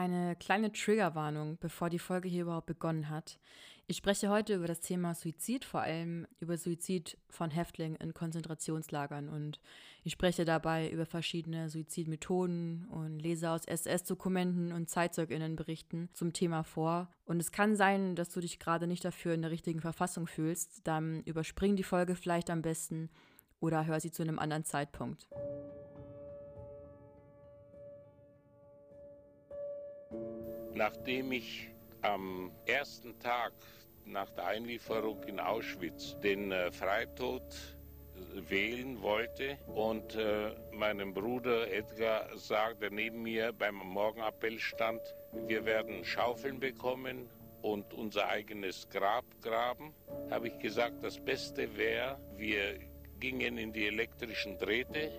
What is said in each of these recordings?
Eine kleine Triggerwarnung, bevor die Folge hier überhaupt begonnen hat. Ich spreche heute über das Thema Suizid, vor allem über Suizid von Häftlingen in Konzentrationslagern. Und ich spreche dabei über verschiedene Suizidmethoden und lese aus SS-Dokumenten und Zeitzeuginnenberichten zum Thema vor. Und es kann sein, dass du dich gerade nicht dafür in der richtigen Verfassung fühlst. Dann überspring die Folge vielleicht am besten oder hör sie zu einem anderen Zeitpunkt. Nachdem ich am ersten Tag nach der Einlieferung in Auschwitz den äh, Freitod äh, wählen wollte und äh, meinem Bruder Edgar sagte neben mir beim Morgenappell stand, wir werden Schaufeln bekommen und unser eigenes Grab graben, habe ich gesagt, das Beste wäre, wir gingen in die elektrischen Drähte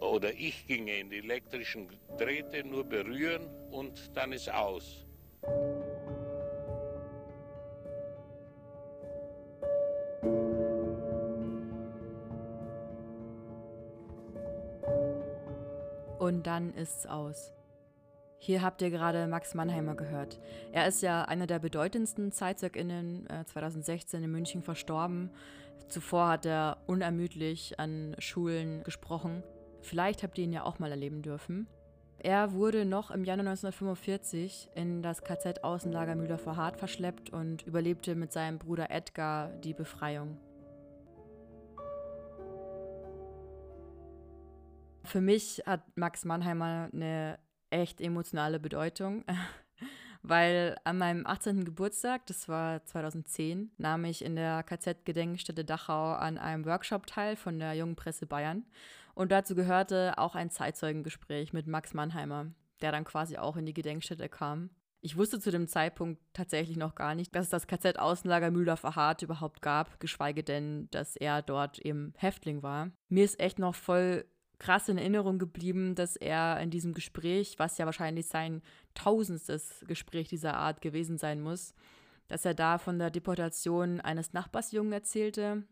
oder ich ginge in die elektrischen Drähte, nur berühren und dann ist aus. Und dann ist's aus. Hier habt ihr gerade Max Mannheimer gehört. Er ist ja einer der bedeutendsten ZeitzeugInnen, äh, 2016 in München verstorben. Zuvor hat er unermüdlich an Schulen gesprochen. Vielleicht habt ihr ihn ja auch mal erleben dürfen. Er wurde noch im Januar 1945 in das KZ Außenlager Mühldorfer Hart verschleppt und überlebte mit seinem Bruder Edgar die Befreiung. Für mich hat Max Mannheimer eine echt emotionale Bedeutung. weil an meinem 18. Geburtstag, das war 2010, nahm ich in der KZ-Gedenkstätte Dachau an einem Workshop teil von der Jungen Presse Bayern. Und dazu gehörte auch ein Zeitzeugengespräch mit Max Mannheimer, der dann quasi auch in die Gedenkstätte kam. Ich wusste zu dem Zeitpunkt tatsächlich noch gar nicht, dass es das KZ-Außenlager Mühldorfer Hart überhaupt gab, geschweige denn, dass er dort eben Häftling war. Mir ist echt noch voll krass in Erinnerung geblieben, dass er in diesem Gespräch, was ja wahrscheinlich sein tausendstes Gespräch dieser Art gewesen sein muss, dass er da von der Deportation eines Nachbarsjungen erzählte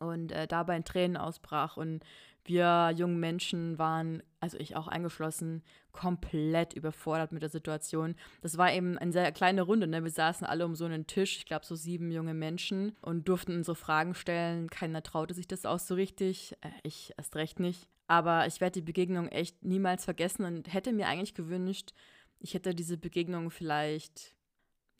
und äh, dabei in Tränen ausbrach und wir jungen Menschen waren, also ich auch eingeschlossen, komplett überfordert mit der Situation. Das war eben eine sehr kleine Runde. Ne? Wir saßen alle um so einen Tisch, ich glaube so sieben junge Menschen und durften unsere Fragen stellen. Keiner traute sich das auch so richtig. Äh, ich erst recht nicht. Aber ich werde die Begegnung echt niemals vergessen und hätte mir eigentlich gewünscht, ich hätte diese Begegnung vielleicht,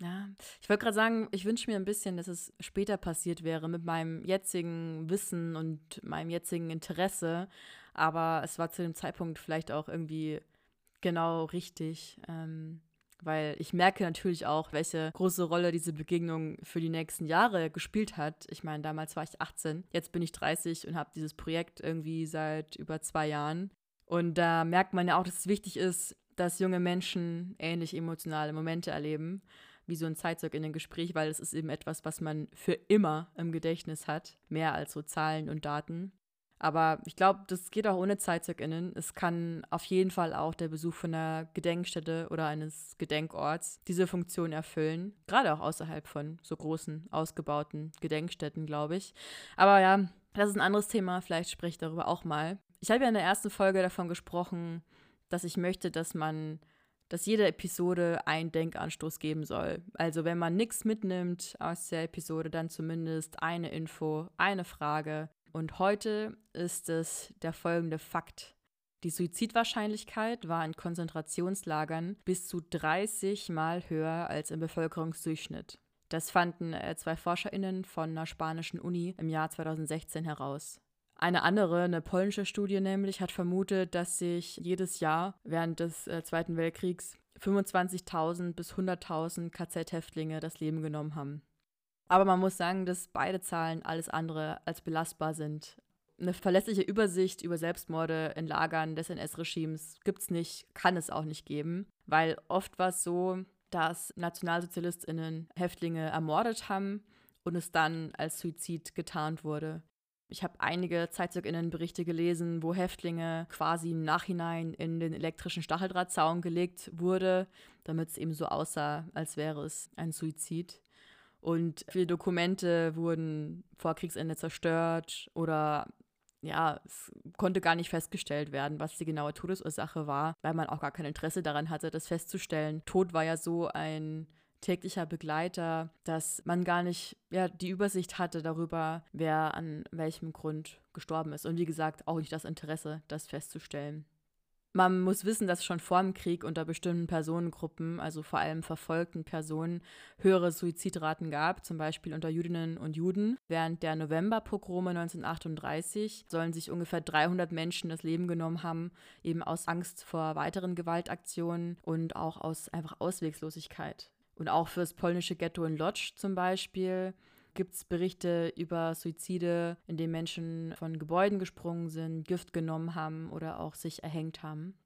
ja, ich wollte gerade sagen, ich wünsche mir ein bisschen, dass es später passiert wäre mit meinem jetzigen Wissen und meinem jetzigen Interesse. Aber es war zu dem Zeitpunkt vielleicht auch irgendwie genau richtig. Ähm, weil ich merke natürlich auch, welche große Rolle diese Begegnung für die nächsten Jahre gespielt hat. Ich meine, damals war ich 18, jetzt bin ich 30 und habe dieses Projekt irgendwie seit über zwei Jahren. Und da merkt man ja auch, dass es wichtig ist, dass junge Menschen ähnlich emotionale Momente erleben, wie so ein Zeitzeug in einem Gespräch, weil es ist eben etwas, was man für immer im Gedächtnis hat, mehr als so Zahlen und Daten. Aber ich glaube, das geht auch ohne ZeitzeugInnen. Es kann auf jeden Fall auch der Besuch von einer Gedenkstätte oder eines Gedenkorts diese Funktion erfüllen. Gerade auch außerhalb von so großen, ausgebauten Gedenkstätten, glaube ich. Aber ja, das ist ein anderes Thema. Vielleicht spreche ich darüber auch mal. Ich habe ja in der ersten Folge davon gesprochen, dass ich möchte, dass man dass jede Episode einen Denkanstoß geben soll. Also wenn man nichts mitnimmt aus der Episode, dann zumindest eine Info, eine Frage, und heute ist es der folgende Fakt. Die Suizidwahrscheinlichkeit war in Konzentrationslagern bis zu 30 Mal höher als im Bevölkerungsdurchschnitt. Das fanden äh, zwei ForscherInnen von einer spanischen Uni im Jahr 2016 heraus. Eine andere, eine polnische Studie nämlich, hat vermutet, dass sich jedes Jahr während des äh, Zweiten Weltkriegs 25.000 bis 100.000 KZ-Häftlinge das Leben genommen haben. Aber man muss sagen, dass beide Zahlen alles andere als belastbar sind. Eine verlässliche Übersicht über Selbstmorde in Lagern des NS-Regimes gibt es nicht, kann es auch nicht geben, weil oft war es so, dass NationalsozialistInnen Häftlinge ermordet haben und es dann als Suizid getarnt wurde. Ich habe einige ZeitzeuginnenBerichte gelesen, wo Häftlinge quasi im Nachhinein in den elektrischen Stacheldrahtzaun gelegt wurde, damit es eben so aussah, als wäre es ein Suizid. Und viele Dokumente wurden vor Kriegsende zerstört oder ja, es konnte gar nicht festgestellt werden, was die genaue Todesursache war, weil man auch gar kein Interesse daran hatte, das festzustellen. Tod war ja so ein täglicher Begleiter, dass man gar nicht ja, die Übersicht hatte darüber, wer an welchem Grund gestorben ist. Und wie gesagt, auch nicht das Interesse, das festzustellen. Man muss wissen, dass schon vor dem Krieg unter bestimmten Personengruppen, also vor allem verfolgten Personen, höhere Suizidraten gab, zum Beispiel unter Jüdinnen und Juden. Während der Novemberpogrome 1938 sollen sich ungefähr 300 Menschen das Leben genommen haben, eben aus Angst vor weiteren Gewaltaktionen und auch aus einfach Auswegslosigkeit. Und auch für das polnische Ghetto in Lodz zum Beispiel gibt es Berichte über Suizide, in denen Menschen von Gebäuden gesprungen sind, Gift genommen haben oder auch sich erhängt haben.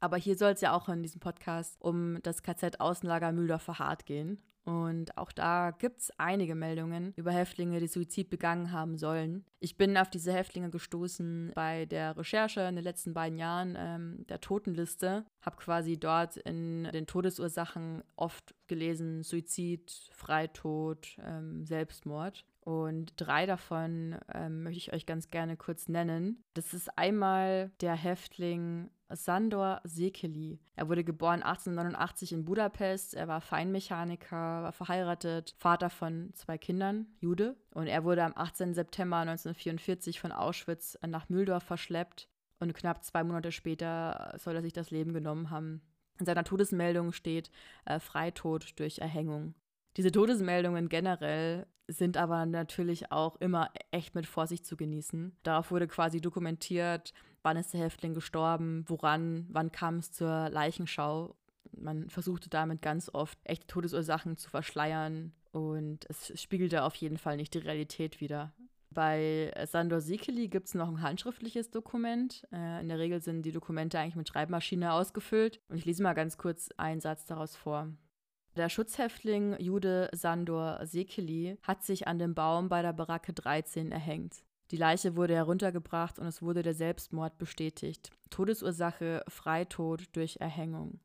Aber hier soll es ja auch in diesem Podcast um das KZ Außenlager Mühldorfer Hart gehen. Und auch da gibt es einige Meldungen über Häftlinge, die Suizid begangen haben sollen. Ich bin auf diese Häftlinge gestoßen bei der Recherche in den letzten beiden Jahren ähm, der Totenliste. Habe quasi dort in den Todesursachen oft gelesen Suizid, Freitod, ähm, Selbstmord. Und drei davon ähm, möchte ich euch ganz gerne kurz nennen. Das ist einmal der Häftling Sandor Sekeli. Er wurde geboren 1889 in Budapest. Er war Feinmechaniker, war verheiratet, Vater von zwei Kindern, Jude. Und er wurde am 18. September 1944 von Auschwitz nach Mühldorf verschleppt. Und knapp zwei Monate später soll er sich das Leben genommen haben. In seiner Todesmeldung steht äh, Freitod durch Erhängung. Diese Todesmeldungen generell sind aber natürlich auch immer echt mit Vorsicht zu genießen. Darauf wurde quasi dokumentiert, wann ist der Häftling gestorben, woran, wann kam es zur Leichenschau. Man versuchte damit ganz oft echte Todesursachen zu verschleiern und es spiegelte auf jeden Fall nicht die Realität wider. Bei Sandor Sikeli gibt es noch ein handschriftliches Dokument. Äh, in der Regel sind die Dokumente eigentlich mit Schreibmaschine ausgefüllt. Und ich lese mal ganz kurz einen Satz daraus vor. Der Schutzhäftling Jude Sandor Sekeli hat sich an dem Baum bei der Baracke 13 erhängt. Die Leiche wurde heruntergebracht und es wurde der Selbstmord bestätigt. Todesursache Freitod durch Erhängung.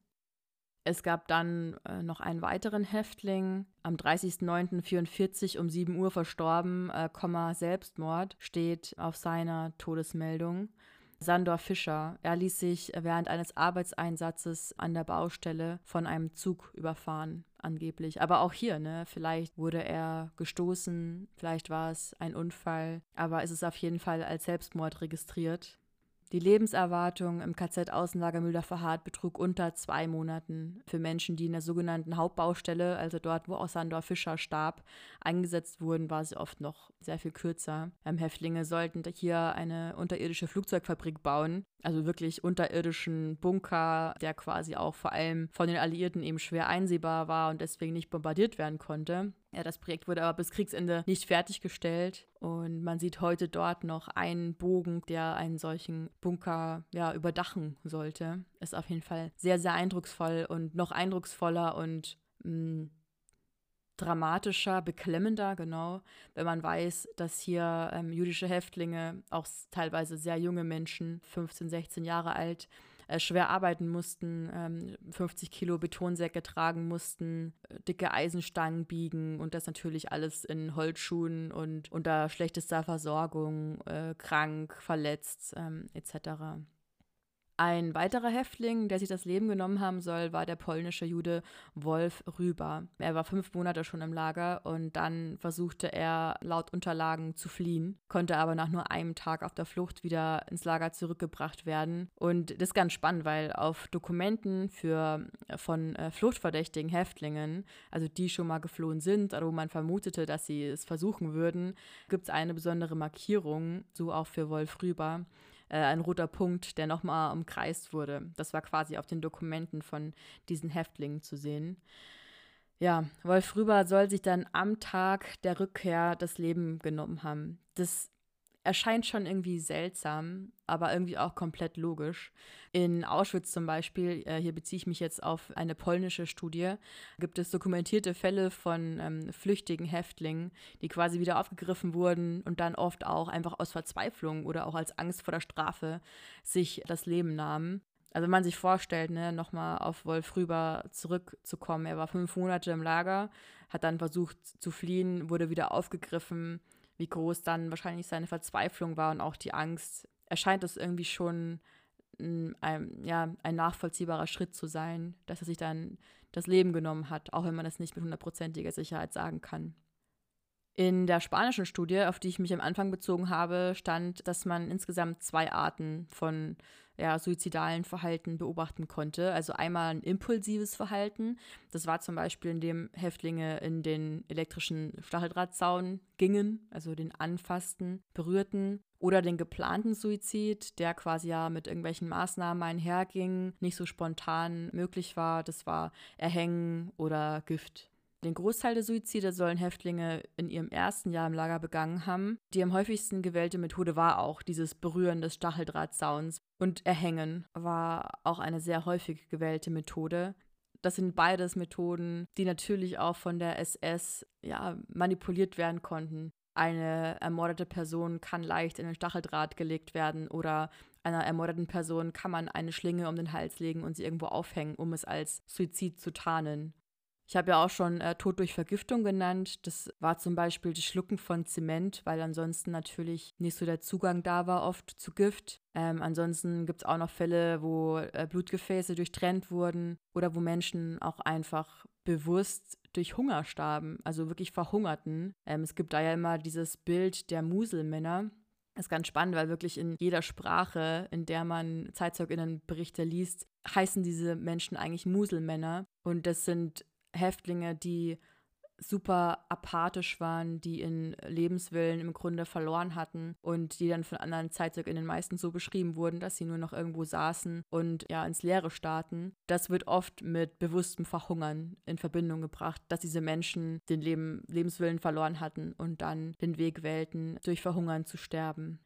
Es gab dann äh, noch einen weiteren Häftling, am 30.09.44 um 7 Uhr verstorben, äh, Komma, Selbstmord, steht auf seiner Todesmeldung. Sandor Fischer. Er ließ sich während eines Arbeitseinsatzes an der Baustelle von einem Zug überfahren, angeblich. Aber auch hier, ne, vielleicht wurde er gestoßen, vielleicht war es ein Unfall, aber es ist auf jeden Fall als Selbstmord registriert. Die Lebenserwartung im KZ Außenlager Müller-Verhardt betrug unter zwei Monaten. Für Menschen, die in der sogenannten Hauptbaustelle, also dort, wo auch Sandor Fischer starb, eingesetzt wurden, war sie oft noch sehr viel kürzer. Ähm, Häftlinge sollten hier eine unterirdische Flugzeugfabrik bauen, also wirklich unterirdischen Bunker, der quasi auch vor allem von den Alliierten eben schwer einsehbar war und deswegen nicht bombardiert werden konnte. Ja, das Projekt wurde aber bis Kriegsende nicht fertiggestellt und man sieht heute dort noch einen Bogen, der einen solchen Bunker ja, überdachen sollte. Ist auf jeden Fall sehr, sehr eindrucksvoll und noch eindrucksvoller und mh, mm, dramatischer, beklemmender, genau, wenn man weiß, dass hier ähm, jüdische Häftlinge, auch teilweise sehr junge Menschen, 15, 16 Jahre alt, äh, schwer arbeiten mussten, ähm, 50 Kilo Betonsäcke tragen mussten, äh, dicke Eisenstangen biegen und das natürlich alles in Holzschuhen und unter schlechtester Versorgung, äh, krank, verletzt ähm, etc. Ein weiterer Häftling, der sich das Leben genommen haben soll, war der polnische Jude Wolf Rüber. Er war fünf Monate schon im Lager und dann versuchte er laut Unterlagen zu fliehen, konnte aber nach nur einem Tag auf der Flucht wieder ins Lager zurückgebracht werden. Und das ist ganz spannend, weil auf Dokumenten für, von äh, fluchtverdächtigen Häftlingen, also die schon mal geflohen sind oder wo man vermutete, dass sie es versuchen würden, gibt es eine besondere Markierung, so auch für Wolf Rüber äh, ein roter Punkt, der nochmal umkreist wurde. Das war quasi auf den Dokumenten von diesen Häftlingen zu sehen. Ja, Wolf Rüber soll sich dann am Tag der Rückkehr das Leben genommen haben. Das erscheint schon irgendwie seltsam, aber irgendwie auch komplett logisch. In Auschwitz zum Beispiel, äh, hier beziehe ich mich jetzt auf eine polnische Studie, gibt es dokumentierte Fälle von ähm, flüchtigen Häftlingen, die quasi wieder aufgegriffen wurden und dann oft auch einfach aus Verzweiflung oder auch als Angst vor der Strafe sich das Leben nahmen. Also wenn man sich vorstellt, ne, nochmal auf Wolf rüber zurückzukommen, er war fünf Monate im Lager, hat dann versucht zu fliehen, wurde wieder aufgegriffen, wie groß dann wahrscheinlich seine Verzweiflung war und auch die Angst, erscheint es irgendwie schon ein, ja, ein nachvollziehbarer Schritt zu sein, dass er sich dann das Leben genommen hat, auch wenn man das nicht mit hundertprozentiger Sicherheit sagen kann. In der spanischen Studie, auf die ich mich am Anfang bezogen habe, stand, dass man insgesamt zwei Arten von ja, suizidalen Verhalten beobachten konnte. Also einmal ein impulsives Verhalten. Das war zum Beispiel, indem Häftlinge in den elektrischen Stacheldrahtzaun gingen, also den anfassten, berührten. Oder den geplanten Suizid, der quasi ja mit irgendwelchen Maßnahmen einherging, nicht so spontan möglich war. Das war Erhängen oder Gift. Den Großteil der Suizide sollen Häftlinge in ihrem ersten Jahr im Lager begangen haben. Die am häufigsten gewählte Methode war auch dieses Berühren des Stacheldrahtsauns. Und Erhängen war auch eine sehr häufig gewählte Methode. Das sind beides Methoden, die natürlich auch von der SS ja, manipuliert werden konnten. Eine ermordete Person kann leicht in den Stacheldraht gelegt werden oder einer ermordeten Person kann man eine Schlinge um den Hals legen und sie irgendwo aufhängen, um es als Suizid zu tarnen. Ich habe ja auch schon äh, Tod durch Vergiftung genannt. Das war zum Beispiel das Schlucken von Zement, weil ansonsten natürlich nicht so der Zugang da war oft zu Gift. Ähm, ansonsten gibt es auch noch Fälle, wo äh, Blutgefäße durchtrennt wurden oder wo Menschen auch einfach bewusst durch Hunger starben, also wirklich verhungerten. Ähm, es gibt da ja immer dieses Bild der Muselmänner. Das ist ganz spannend, weil wirklich in jeder Sprache, in der man ZeitzeugInnen-Berichte liest, heißen diese Menschen eigentlich Muselmänner. Und das sind Häftlinge, die super apathisch waren, die in Lebenswillen im Grunde verloren hatten und die dann von anderen ZeitzeugenInnen meistens so beschrieben wurden, dass sie nur noch irgendwo saßen und ja ins Leere starten. Das wird oft mit bewusstem Verhungern in Verbindung gebracht, dass diese Menschen den Leben, Lebenswillen verloren hatten und dann den Weg wählten, durch Verhungern zu sterben.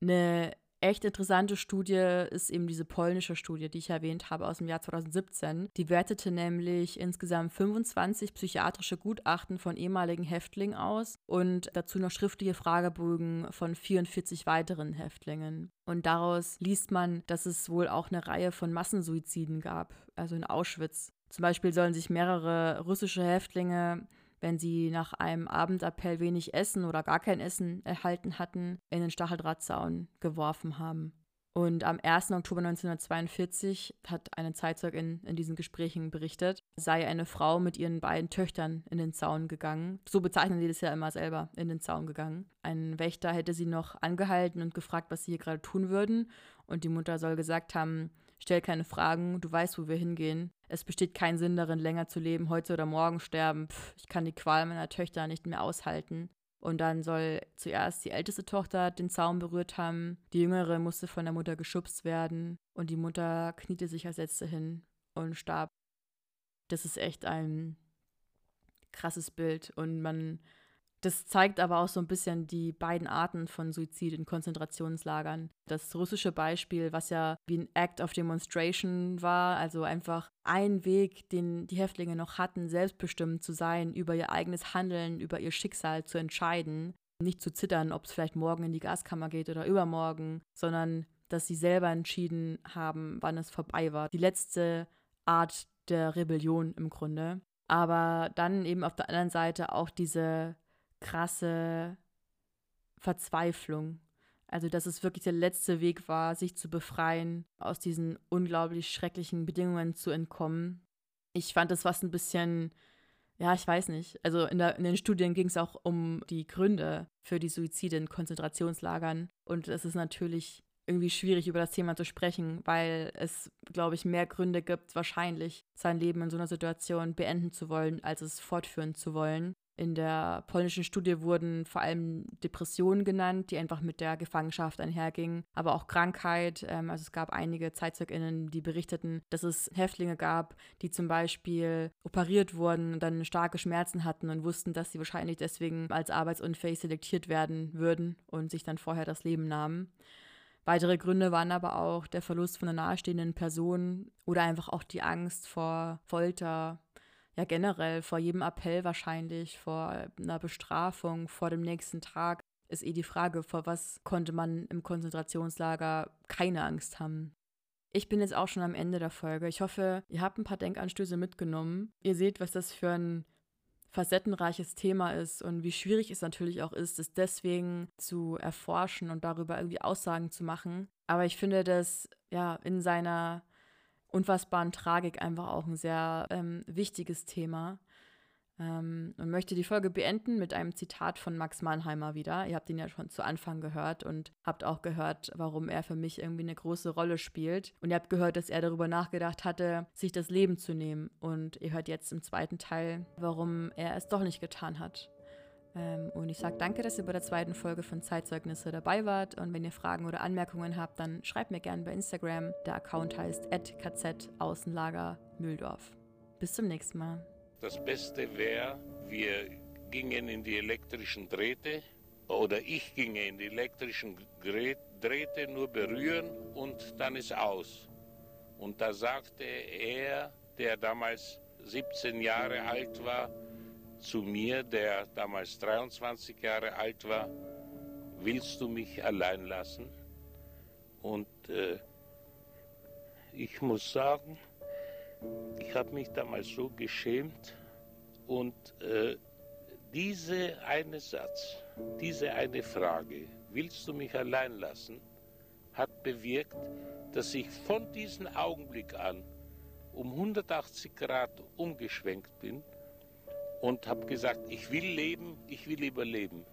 Eine echt interessante Studie ist eben diese polnische Studie, die ich erwähnt habe aus dem Jahr 2017. Die wertete nämlich insgesamt 25 psychiatrische Gutachten von ehemaligen Häftlingen aus und dazu noch schriftliche Fragebögen von 44 weiteren Häftlingen. Und daraus liest man, dass es wohl auch eine Reihe von Massensuiziden gab, also in Auschwitz. Zum Beispiel sollen sich mehrere russische Häftlinge wenn sie nach einem Abendappell wenig Essen oder gar kein Essen erhalten hatten, in den Stacheldrahtzaun geworfen haben. Und am 1. Oktober 1942 hat eine Zeitzeugin in diesen Gesprächen berichtet, sei eine Frau mit ihren beiden Töchtern in den Zaun gegangen. So bezeichnen sie das ja immer selber, in den Zaun gegangen. Ein Wächter hätte sie noch angehalten und gefragt, was sie hier gerade tun würden. Und die Mutter soll gesagt haben, Stell keine Fragen, du weißt, wo wir hingehen. Es besteht kein Sinn darin, länger zu leben, heute oder morgen sterben. Pff, ich kann die Qual meiner Töchter nicht mehr aushalten. Und dann soll zuerst die älteste Tochter den Zaun berührt haben, die jüngere musste von der Mutter geschubst werden und die Mutter kniete sich als letzte hin und starb. Das ist echt ein krasses Bild und man das zeigt aber auch so ein bisschen die beiden Arten von Suizid in Konzentrationslagern. Das russische Beispiel, was ja wie ein Act of Demonstration war, also einfach ein Weg, den die Häftlinge noch hatten, selbstbestimmt zu sein, über ihr eigenes Handeln, über ihr Schicksal zu entscheiden. Nicht zu zittern, ob es vielleicht morgen in die Gaskammer geht oder übermorgen, sondern dass sie selber entschieden haben, wann es vorbei war. Die letzte Art der Rebellion im Grunde. Aber dann eben auf der anderen Seite auch diese krasse Verzweiflung. Also, dass es wirklich der letzte Weg war, sich zu befreien, aus diesen unglaublich schrecklichen Bedingungen zu entkommen. Ich fand das was ein bisschen, ja, ich weiß nicht. Also in, der, in den Studien ging es auch um die Gründe für die Suizide in Konzentrationslagern. Und es ist natürlich irgendwie schwierig, über das Thema zu sprechen, weil es, glaube ich, mehr Gründe gibt, wahrscheinlich sein Leben in so einer Situation beenden zu wollen, als es fortführen zu wollen. In der polnischen Studie wurden vor allem Depressionen genannt, die einfach mit der Gefangenschaft einhergingen, aber auch Krankheit. Ähm, also es gab einige ZeitzeugInnen, die berichteten, dass es Häftlinge gab, die zum Beispiel operiert wurden und dann starke Schmerzen hatten und wussten, dass sie wahrscheinlich deswegen als arbeitsunfähig selektiert werden würden und sich dann vorher das Leben nahmen. Weitere Gründe waren aber auch der Verlust von einer nahestehenden Person oder einfach auch die Angst vor Folter, ja generell vor jedem Appell wahrscheinlich, vor einer Bestrafung, vor dem nächsten Tag, ist eh die Frage, vor was konnte man im Konzentrationslager keine Angst haben. Ich bin jetzt auch schon am Ende der Folge. Ich hoffe, ihr habt ein paar Denkanstöße mitgenommen. Ihr seht, was das für ein facettenreiches Thema ist und wie schwierig es natürlich auch ist, es deswegen zu erforschen und darüber irgendwie Aussagen zu machen. Aber ich finde das ja in seiner unfassbaren Tragik einfach auch ein sehr ähm, wichtiges Thema. Ähm, und möchte die Folge beenden mit einem Zitat von Max Mannheimer wieder. Ihr habt ihn ja schon zu Anfang gehört und habt auch gehört, warum er für mich irgendwie eine große Rolle spielt. Und ihr habt gehört, dass er darüber nachgedacht hatte, sich das Leben zu nehmen. Und ihr hört jetzt im zweiten Teil, warum er es doch nicht getan hat. Ähm, und ich sage danke, dass ihr bei der zweiten Folge von Zeitzeugnisse dabei wart. Und wenn ihr Fragen oder Anmerkungen habt, dann schreibt mir gerne bei Instagram. Der Account heißt kz Außenlager Mühldorf. Bis zum nächsten Mal. Das Beste wäre, wir gingen in die elektrischen Drähte oder ich ginge in die elektrischen Drähte, nur berühren und dann ist aus. Und da sagte er, der damals 17 Jahre alt war, zu mir, der damals 23 Jahre alt war, willst du mich allein lassen? Und äh, ich muss sagen, ich habe mich damals so geschämt. Und äh, diese eine Satz, diese eine Frage, willst du mich allein lassen, hat bewirkt, dass ich von diesem Augenblick an um 180 Grad umgeschwenkt bin und habe gesagt, ich will leben, ich will überleben.